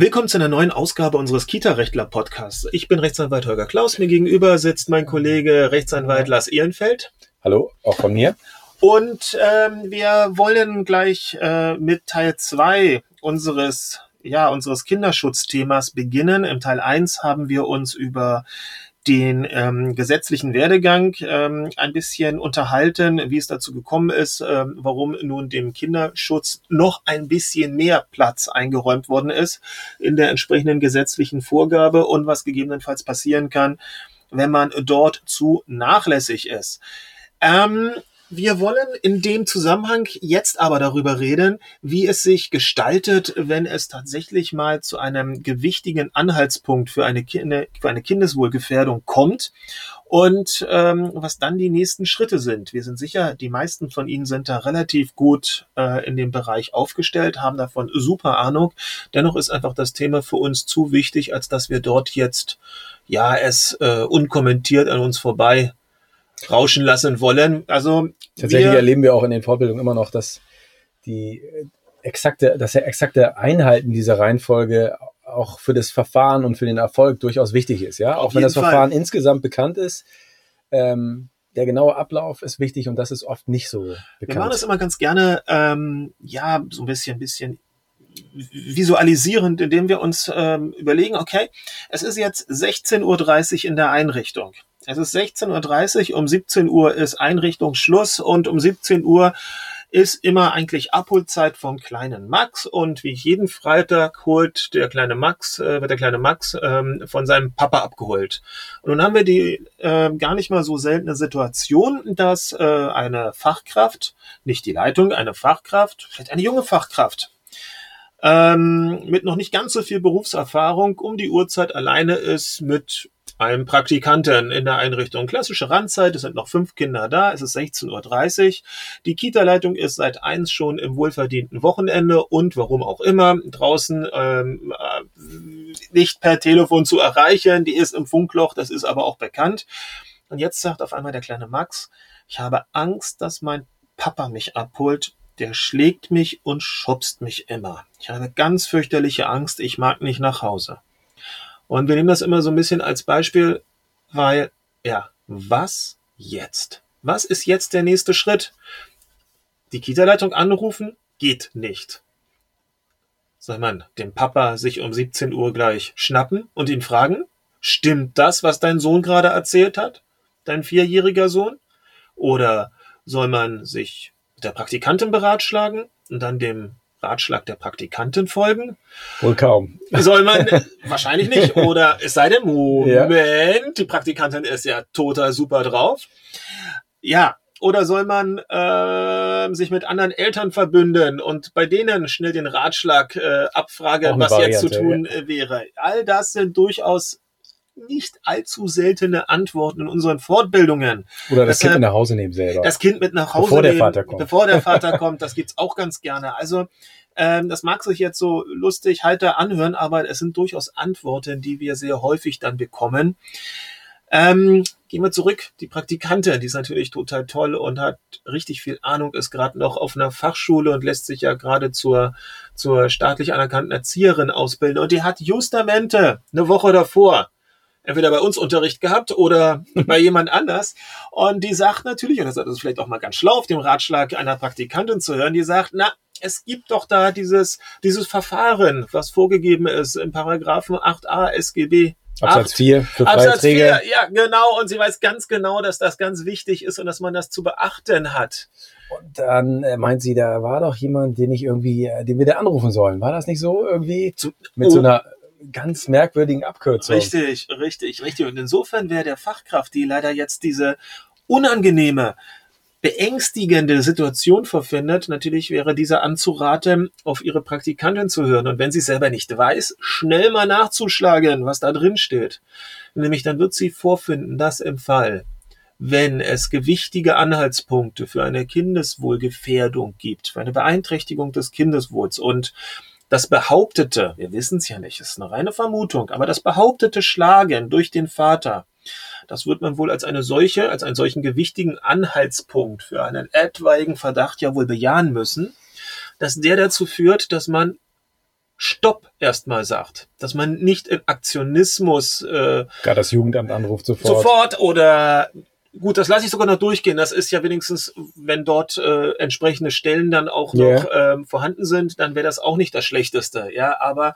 Willkommen zu einer neuen Ausgabe unseres Kita-Rechtler-Podcasts. Ich bin Rechtsanwalt Holger Klaus. Mir gegenüber sitzt mein Kollege Rechtsanwalt Lars Ehrenfeld. Hallo, auch von mir. Und ähm, wir wollen gleich äh, mit Teil zwei unseres ja, unseres Kinderschutzthemas beginnen. Im Teil eins haben wir uns über den ähm, gesetzlichen Werdegang ähm, ein bisschen unterhalten, wie es dazu gekommen ist, ähm, warum nun dem Kinderschutz noch ein bisschen mehr Platz eingeräumt worden ist in der entsprechenden gesetzlichen Vorgabe und was gegebenenfalls passieren kann, wenn man dort zu nachlässig ist. Ähm, wir wollen in dem Zusammenhang jetzt aber darüber reden, wie es sich gestaltet, wenn es tatsächlich mal zu einem gewichtigen Anhaltspunkt für eine, Kinder, für eine Kindeswohlgefährdung kommt und ähm, was dann die nächsten Schritte sind. Wir sind sicher, die meisten von Ihnen sind da relativ gut äh, in dem Bereich aufgestellt, haben davon super Ahnung. Dennoch ist einfach das Thema für uns zu wichtig, als dass wir dort jetzt ja es äh, unkommentiert an uns vorbei rauschen lassen wollen. Also tatsächlich wir, erleben wir auch in den Fortbildungen immer noch, dass die exakte, das exakte Einhalten dieser Reihenfolge auch für das Verfahren und für den Erfolg durchaus wichtig ist. Ja, auch wenn das Verfahren Fall. insgesamt bekannt ist. Ähm, der genaue Ablauf ist wichtig und das ist oft nicht so bekannt. Wir machen das immer ganz gerne, ähm, ja, so ein bisschen, bisschen visualisierend, indem wir uns ähm, überlegen, okay, es ist jetzt 16.30 Uhr in der Einrichtung. Es ist 16.30 Uhr, um 17 Uhr ist Einrichtungsschluss und um 17 Uhr ist immer eigentlich Abholzeit vom kleinen Max und wie jeden Freitag holt der kleine Max, äh, wird der kleine Max ähm, von seinem Papa abgeholt. Und nun haben wir die äh, gar nicht mal so seltene Situation, dass äh, eine Fachkraft, nicht die Leitung, eine Fachkraft, vielleicht eine junge Fachkraft, ähm, mit noch nicht ganz so viel Berufserfahrung um die Uhrzeit alleine ist mit einem Praktikanten in der Einrichtung. Klassische Randzeit, es sind noch fünf Kinder da, es ist 16.30 Uhr. Die Kita-Leitung ist seit eins schon im wohlverdienten Wochenende und warum auch immer draußen ähm, äh, nicht per Telefon zu erreichen. Die ist im Funkloch, das ist aber auch bekannt. Und jetzt sagt auf einmal der kleine Max, ich habe Angst, dass mein Papa mich abholt. Der schlägt mich und schubst mich immer. Ich habe ganz fürchterliche Angst, ich mag nicht nach Hause. Und wir nehmen das immer so ein bisschen als Beispiel, weil, ja, was jetzt? Was ist jetzt der nächste Schritt? Die Kita-Leitung anrufen? Geht nicht. Soll man den Papa sich um 17 Uhr gleich schnappen und ihn fragen? Stimmt das, was dein Sohn gerade erzählt hat? Dein vierjähriger Sohn? Oder soll man sich mit der Praktikantin beratschlagen und dann dem Ratschlag der Praktikantin folgen? Wohl kaum. Soll man, wahrscheinlich nicht. Oder es sei denn, Moment, ja. die Praktikantin ist ja total super drauf. Ja, oder soll man äh, sich mit anderen Eltern verbünden und bei denen schnell den Ratschlag äh, abfragen, was Variante, jetzt zu tun ja. Äh, wäre? All das sind durchaus nicht allzu seltene Antworten in unseren Fortbildungen. Oder das Deshalb, Kind mit nach Hause nehmen selber. Das Kind mit nach Hause bevor nehmen, der Vater kommt. bevor der Vater kommt. Das gibt's auch ganz gerne. Also ähm, das mag sich jetzt so lustig heiter anhören, aber es sind durchaus Antworten, die wir sehr häufig dann bekommen. Ähm, gehen wir zurück. Die Praktikantin, die ist natürlich total toll und hat richtig viel Ahnung, ist gerade noch auf einer Fachschule und lässt sich ja gerade zur, zur staatlich anerkannten Erzieherin ausbilden. Und die hat justamente eine Woche davor entweder bei uns Unterricht gehabt oder bei jemand anders. Und die sagt natürlich, und das ist vielleicht auch mal ganz schlau, auf dem Ratschlag einer Praktikantin zu hören, die sagt, na, es gibt doch da dieses, dieses Verfahren, was vorgegeben ist im Paragraphen 8a SGB Absatz 4 für Absatz 4, ja, genau. Und sie weiß ganz genau, dass das ganz wichtig ist und dass man das zu beachten hat. Und dann äh, meint sie, da war doch jemand, den ich irgendwie, äh, den wir da anrufen sollen. War das nicht so irgendwie? Zu, mit oh, so einer ganz merkwürdigen Abkürzung. Richtig, richtig, richtig. Und insofern wäre der Fachkraft, die leider jetzt diese unangenehme, beängstigende Situation verfindet, natürlich wäre dieser anzuraten, auf ihre Praktikantin zu hören. Und wenn sie selber nicht weiß, schnell mal nachzuschlagen, was da drin steht. Nämlich dann wird sie vorfinden, dass im Fall, wenn es gewichtige Anhaltspunkte für eine Kindeswohlgefährdung gibt, für eine Beeinträchtigung des Kindeswohls und das behauptete, wir wissen es ja nicht, ist eine reine Vermutung, aber das behauptete Schlagen durch den Vater, das wird man wohl als eine solche, als einen solchen gewichtigen Anhaltspunkt für einen etwaigen Verdacht ja wohl bejahen müssen, dass der dazu führt, dass man Stopp erstmal sagt, dass man nicht in Aktionismus äh, gar das Jugendamt anruft sofort. Sofort oder gut, das lasse ich sogar noch durchgehen. Das ist ja wenigstens, wenn dort äh, entsprechende Stellen dann auch yeah. noch ähm, vorhanden sind, dann wäre das auch nicht das Schlechteste. Ja, aber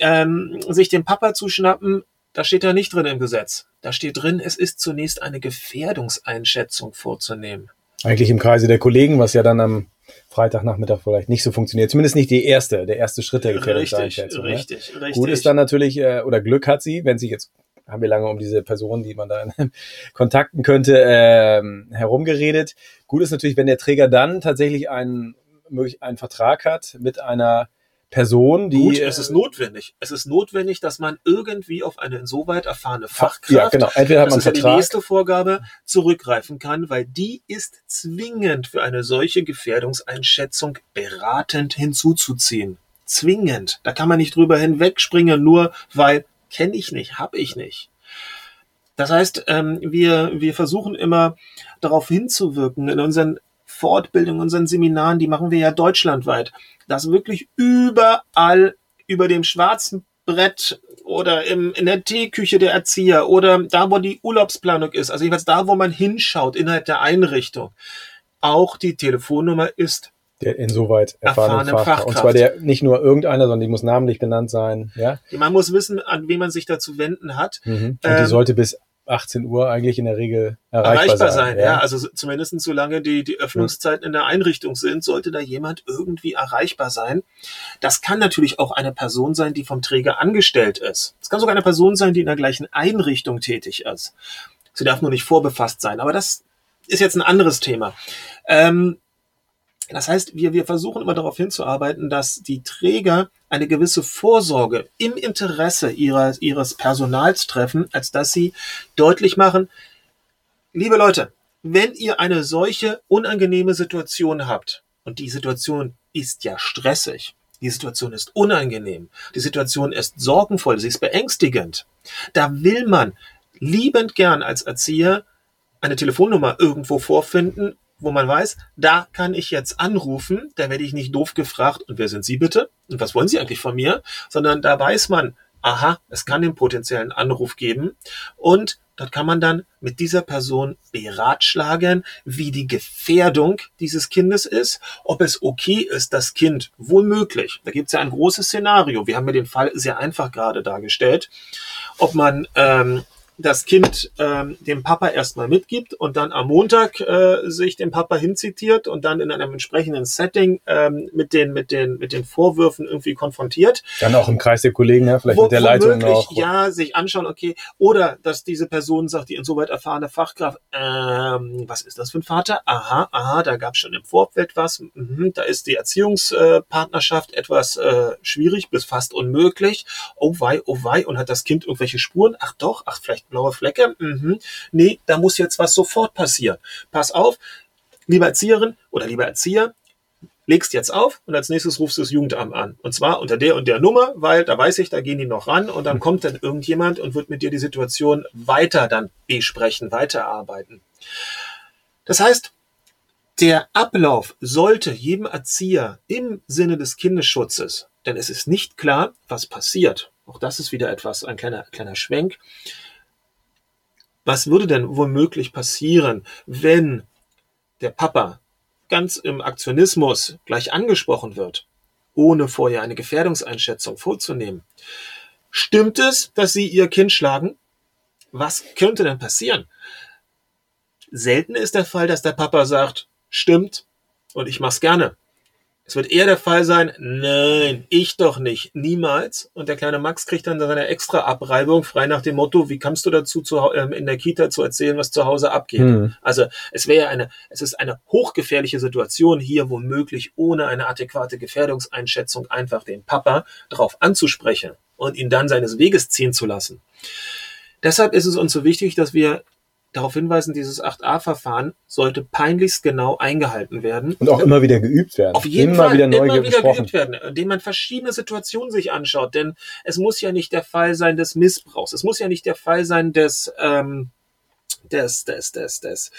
ähm, sich den Papa zu schnappen, da steht ja nicht drin im Gesetz. Da steht drin, es ist zunächst eine Gefährdungseinschätzung vorzunehmen. Eigentlich im Kreise der Kollegen, was ja dann am Freitagnachmittag vielleicht nicht so funktioniert. Zumindest nicht die erste, der erste Schritt der Gefährdungseinschätzung. Richtig, richtig, ne? richtig. Gut ist dann natürlich, äh, oder Glück hat sie, wenn sie jetzt haben wir lange um diese Person, die man da kontakten könnte, ähm, herumgeredet. Gut ist natürlich, wenn der Träger dann tatsächlich einen, einen Vertrag hat mit einer Person, die. Gut, es ist notwendig. Es ist notwendig, dass man irgendwie auf eine insoweit erfahrene Fachkraft, ja, genau. Entweder hat man das ist ja die nächste Vorgabe, zurückgreifen kann, weil die ist zwingend für eine solche Gefährdungseinschätzung beratend hinzuzuziehen. Zwingend. Da kann man nicht drüber hinwegspringen, nur weil kenne ich nicht, habe ich nicht. Das heißt, ähm, wir, wir versuchen immer darauf hinzuwirken in unseren Fortbildungen, unseren Seminaren, die machen wir ja deutschlandweit, dass wirklich überall über dem schwarzen Brett oder im, in der Teeküche der Erzieher oder da, wo die Urlaubsplanung ist, also jeweils da, wo man hinschaut innerhalb der Einrichtung, auch die Telefonnummer ist. Der insoweit erfahrene, erfahrene Fachkraft. Und zwar der nicht nur irgendeiner, sondern die muss namentlich benannt sein. Ja? Man muss wissen, an wen man sich da zu wenden hat. Mhm. Und die ähm, sollte bis 18 Uhr eigentlich in der Regel erreichbar, erreichbar sein. sein ja. ja. also zumindest solange die, die Öffnungszeiten in der Einrichtung sind, sollte da jemand irgendwie erreichbar sein. Das kann natürlich auch eine Person sein, die vom Träger angestellt ist. Es kann sogar eine Person sein, die in der gleichen Einrichtung tätig ist. Sie darf nur nicht vorbefasst sein, aber das ist jetzt ein anderes Thema. Ähm, das heißt, wir, wir versuchen immer darauf hinzuarbeiten, dass die Träger eine gewisse Vorsorge im Interesse ihrer, ihres Personals treffen, als dass sie deutlich machen, liebe Leute, wenn ihr eine solche unangenehme Situation habt, und die Situation ist ja stressig, die Situation ist unangenehm, die Situation ist sorgenvoll, sie ist beängstigend, da will man liebend gern als Erzieher eine Telefonnummer irgendwo vorfinden, wo man weiß, da kann ich jetzt anrufen, da werde ich nicht doof gefragt, und wer sind Sie bitte? Und was wollen Sie eigentlich von mir? Sondern da weiß man, aha, es kann den potenziellen Anruf geben und dort kann man dann mit dieser Person beratschlagen, wie die Gefährdung dieses Kindes ist, ob es okay ist, das Kind womöglich, da gibt es ja ein großes Szenario, wir haben mir den Fall sehr einfach gerade dargestellt, ob man ähm, das Kind ähm, dem Papa erstmal mitgibt und dann am Montag äh, sich dem Papa hinzitiert und dann in einem entsprechenden Setting ähm, mit den mit den mit den Vorwürfen irgendwie konfrontiert. Dann auch im Kreis der Kollegen, ja, vielleicht Wo, mit der Leitung noch. Ja, sich anschauen, okay, oder dass diese Person sagt, die insoweit erfahrene Fachkraft, ähm, was ist das für ein Vater? Aha, aha, da gab es schon im Vorfeld was. Mhm, da ist die Erziehungspartnerschaft etwas äh, schwierig bis fast unmöglich. Oh wei, oh wei, und hat das Kind irgendwelche Spuren? Ach doch, ach vielleicht blaue Flecke. Mhm. Nee, da muss jetzt was sofort passieren. Pass auf, liebe Erzieherin oder lieber Erzieher, legst jetzt auf und als nächstes rufst du das Jugendamt an. Und zwar unter der und der Nummer, weil da weiß ich, da gehen die noch ran und dann kommt dann irgendjemand und wird mit dir die Situation weiter dann besprechen, weiterarbeiten. Das heißt, der Ablauf sollte jedem Erzieher im Sinne des Kindesschutzes, denn es ist nicht klar, was passiert. Auch das ist wieder etwas, ein kleiner, kleiner Schwenk was würde denn womöglich passieren, wenn der Papa ganz im Aktionismus gleich angesprochen wird, ohne vorher eine Gefährdungseinschätzung vorzunehmen? Stimmt es, dass Sie Ihr Kind schlagen? Was könnte denn passieren? Selten ist der Fall, dass der Papa sagt, stimmt und ich mach's gerne. Es wird eher der Fall sein, nein, ich doch nicht, niemals. Und der kleine Max kriegt dann seine extra Abreibung, frei nach dem Motto, wie kommst du dazu, zu, ähm, in der Kita zu erzählen, was zu Hause abgeht? Hm. Also es wäre eine, es ist eine hochgefährliche Situation, hier womöglich ohne eine adäquate Gefährdungseinschätzung einfach den Papa darauf anzusprechen und ihn dann seines Weges ziehen zu lassen. Deshalb ist es uns so wichtig, dass wir darauf hinweisen, dieses 8a-Verfahren sollte peinlichst genau eingehalten werden. Und auch immer wieder geübt werden. Auf jeden immer Fall wieder neu immer wieder geübt werden, indem man verschiedene Situationen sich anschaut. Denn es muss ja nicht der Fall sein des Missbrauchs. Es muss ja nicht der Fall sein des, ähm, des, des, des, des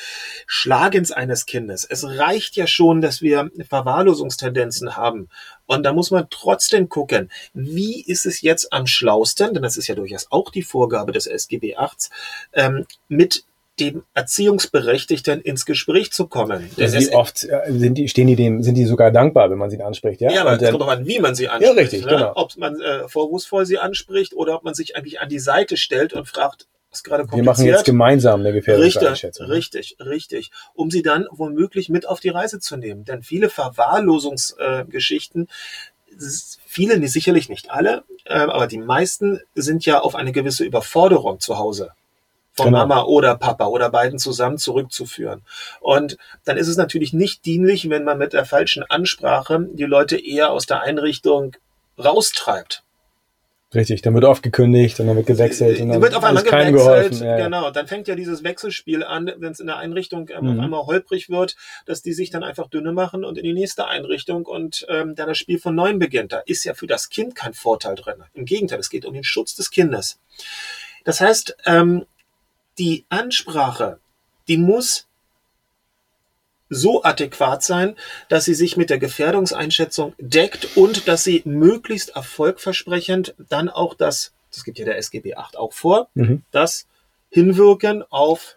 Schlagens eines Kindes. Es reicht ja schon, dass wir Verwahrlosungstendenzen haben. Und da muss man trotzdem gucken, wie ist es jetzt am schlausten, denn das ist ja durchaus auch die Vorgabe des SGB VIII, ähm, mit dem Erziehungsberechtigten ins Gespräch zu kommen. Also wie oft äh, sind die, stehen die dem, sind die sogar dankbar, wenn man sie anspricht, ja? Ja, aber es kommt doch an, wie man sie anspricht. Ja, richtig, ne? genau. Ob man äh, vorwurfsvoll sie anspricht oder ob man sich eigentlich an die Seite stellt und fragt, was gerade Wir machen jetzt gemeinsam eine gefährliche richtig. Richtig, richtig. Um sie dann womöglich mit auf die Reise zu nehmen. Denn viele Verwahrlosungsgeschichten, äh, viele, sicherlich nicht alle, äh, aber die meisten sind ja auf eine gewisse Überforderung zu Hause von Genau. Mama oder Papa oder beiden zusammen zurückzuführen. Und dann ist es natürlich nicht dienlich, wenn man mit der falschen Ansprache die Leute eher aus der Einrichtung raustreibt. Richtig, dann wird oft gekündigt und dann wird gewechselt und dann wird auf einmal gewechselt. geholfen. Ja. Genau, dann fängt ja dieses Wechselspiel an, wenn es in der Einrichtung ähm, Mhm. auf einmal holprig wird, dass die sich dann einfach dünne machen und in die nächste Einrichtung und ähm, dann das Spiel von neuem beginnt. Da ist ja für das Kind kein Vorteil drin. Im Gegenteil, es geht um den Schutz des Kindes. Das heißt, ähm, die Ansprache, die muss so adäquat sein, dass sie sich mit der Gefährdungseinschätzung deckt und dass sie möglichst erfolgversprechend dann auch das, das gibt ja der SGB 8 auch vor, Mhm. das Hinwirken auf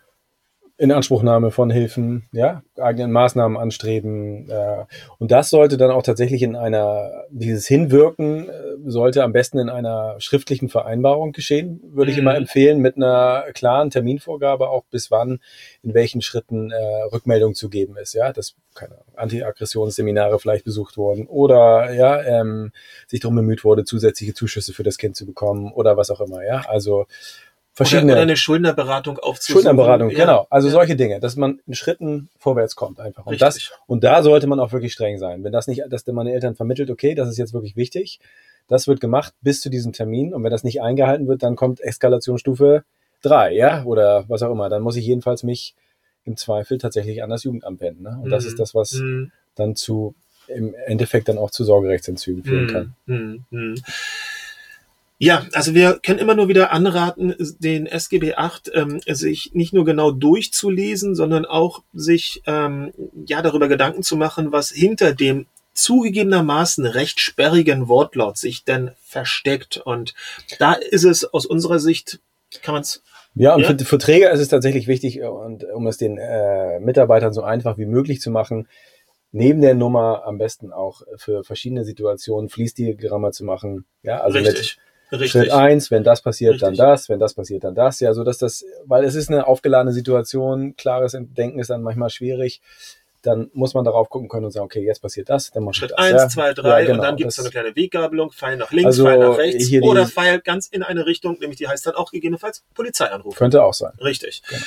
Inanspruchnahme von Hilfen, ja, eigenen Maßnahmen anstreben. Äh, und das sollte dann auch tatsächlich in einer, dieses Hinwirken äh, sollte am besten in einer schriftlichen Vereinbarung geschehen, würde ich Mhm. immer empfehlen, mit einer klaren Terminvorgabe auch bis wann, in welchen Schritten äh, Rückmeldung zu geben ist, ja, dass keine Anti-Aggressionsseminare vielleicht besucht wurden oder ja, ähm, sich darum bemüht wurde, zusätzliche Zuschüsse für das Kind zu bekommen oder was auch immer, ja. Also verschiedene oder, oder eine Schuldnerberatung aufzusuchen. Schuldnerberatung, Ja, genau. Also ja. solche Dinge, dass man in Schritten vorwärts kommt einfach. Und Richtig. das, und da sollte man auch wirklich streng sein. Wenn das nicht, dass man den Eltern vermittelt, okay, das ist jetzt wirklich wichtig, das wird gemacht bis zu diesem Termin. Und wenn das nicht eingehalten wird, dann kommt Eskalationsstufe drei, ja, oder was auch immer. Dann muss ich jedenfalls mich im Zweifel tatsächlich an das Jugendamt wenden. Ne? Und das Mhm. ist das, was Mhm. dann zu, im Endeffekt dann auch zu Sorgerechtsentzügen führen kann. Hm, hm, hm. Ja, also wir können immer nur wieder anraten, den SGB 8 ähm, sich nicht nur genau durchzulesen, sondern auch sich ähm, ja darüber Gedanken zu machen, was hinter dem zugegebenermaßen recht sperrigen Wortlaut sich denn versteckt. Und da ist es aus unserer Sicht, kann man es Ja, und Ja. Für, für Träger ist es tatsächlich wichtig, äh, und um es den äh, Mitarbeitern so einfach wie möglich zu machen, neben der Nummer am besten auch für verschiedene Situationen Fließdiagramme zu machen. Ja, also richtig, mit richtig. Schritt eins, wenn das passiert, dann Richtig. das, wenn das passiert, dann das. Ja, so dass das, weil es ist eine aufgeladene Situation, klares Denken ist dann manchmal schwierig. Dann muss man darauf gucken können und sagen, okay, jetzt passiert das, dann mach ich Schritt das. 1, ja. 2, 3 Ja, genau, und dann gibt es so eine kleine Weggabelung, Pfeil nach links, Also, Pfeil nach rechts oder Pfeil ganz in eine Richtung, nämlich die heißt dann auch gegebenenfalls Polizei anrufen. Könnte auch sein. Richtig. Genau.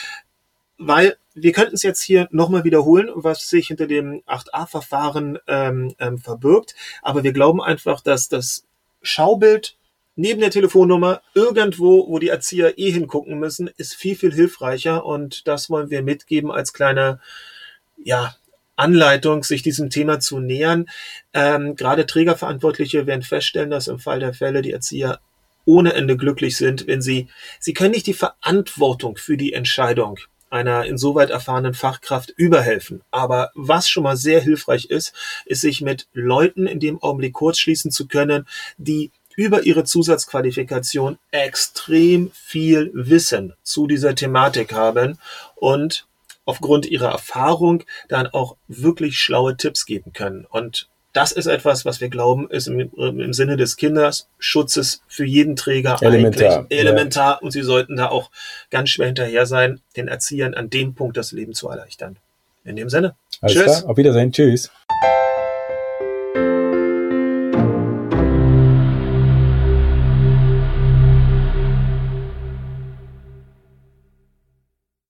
Weil wir könnten es jetzt hier nochmal wiederholen, was sich hinter dem 8a-Verfahren ähm, ähm, verbirgt. Aber wir glauben einfach, dass das Schaubild neben der Telefonnummer irgendwo, wo die Erzieher eh hingucken müssen, ist viel, viel hilfreicher. Und das wollen wir mitgeben als kleine, ja, Anleitung, sich diesem Thema zu nähern. Ähm, gerade Trägerverantwortliche werden feststellen, dass im Fall der Fälle die Erzieher ohne Ende glücklich sind, wenn sie, sie können nicht die Verantwortung für die Entscheidung einer insoweit erfahrenen Fachkraft überhelfen. Aber was schon mal sehr hilfreich ist, ist sich mit Leuten in dem Augenblick kurzschließen zu können, die über ihre Zusatzqualifikation extrem viel Wissen zu dieser Thematik haben und aufgrund ihrer Erfahrung dann auch wirklich schlaue Tipps geben können. Und das ist etwas, was wir glauben, ist im, im Sinne des Kinderschutzes für jeden Träger Elementar, eigentlich elementar. Und sie sollten da auch ganz schwer hinterher sein, den Erziehern an dem Punkt das Leben zu erleichtern. In dem Sinne. Alles Tschüss. klar, auf Wiedersehen, tschüss.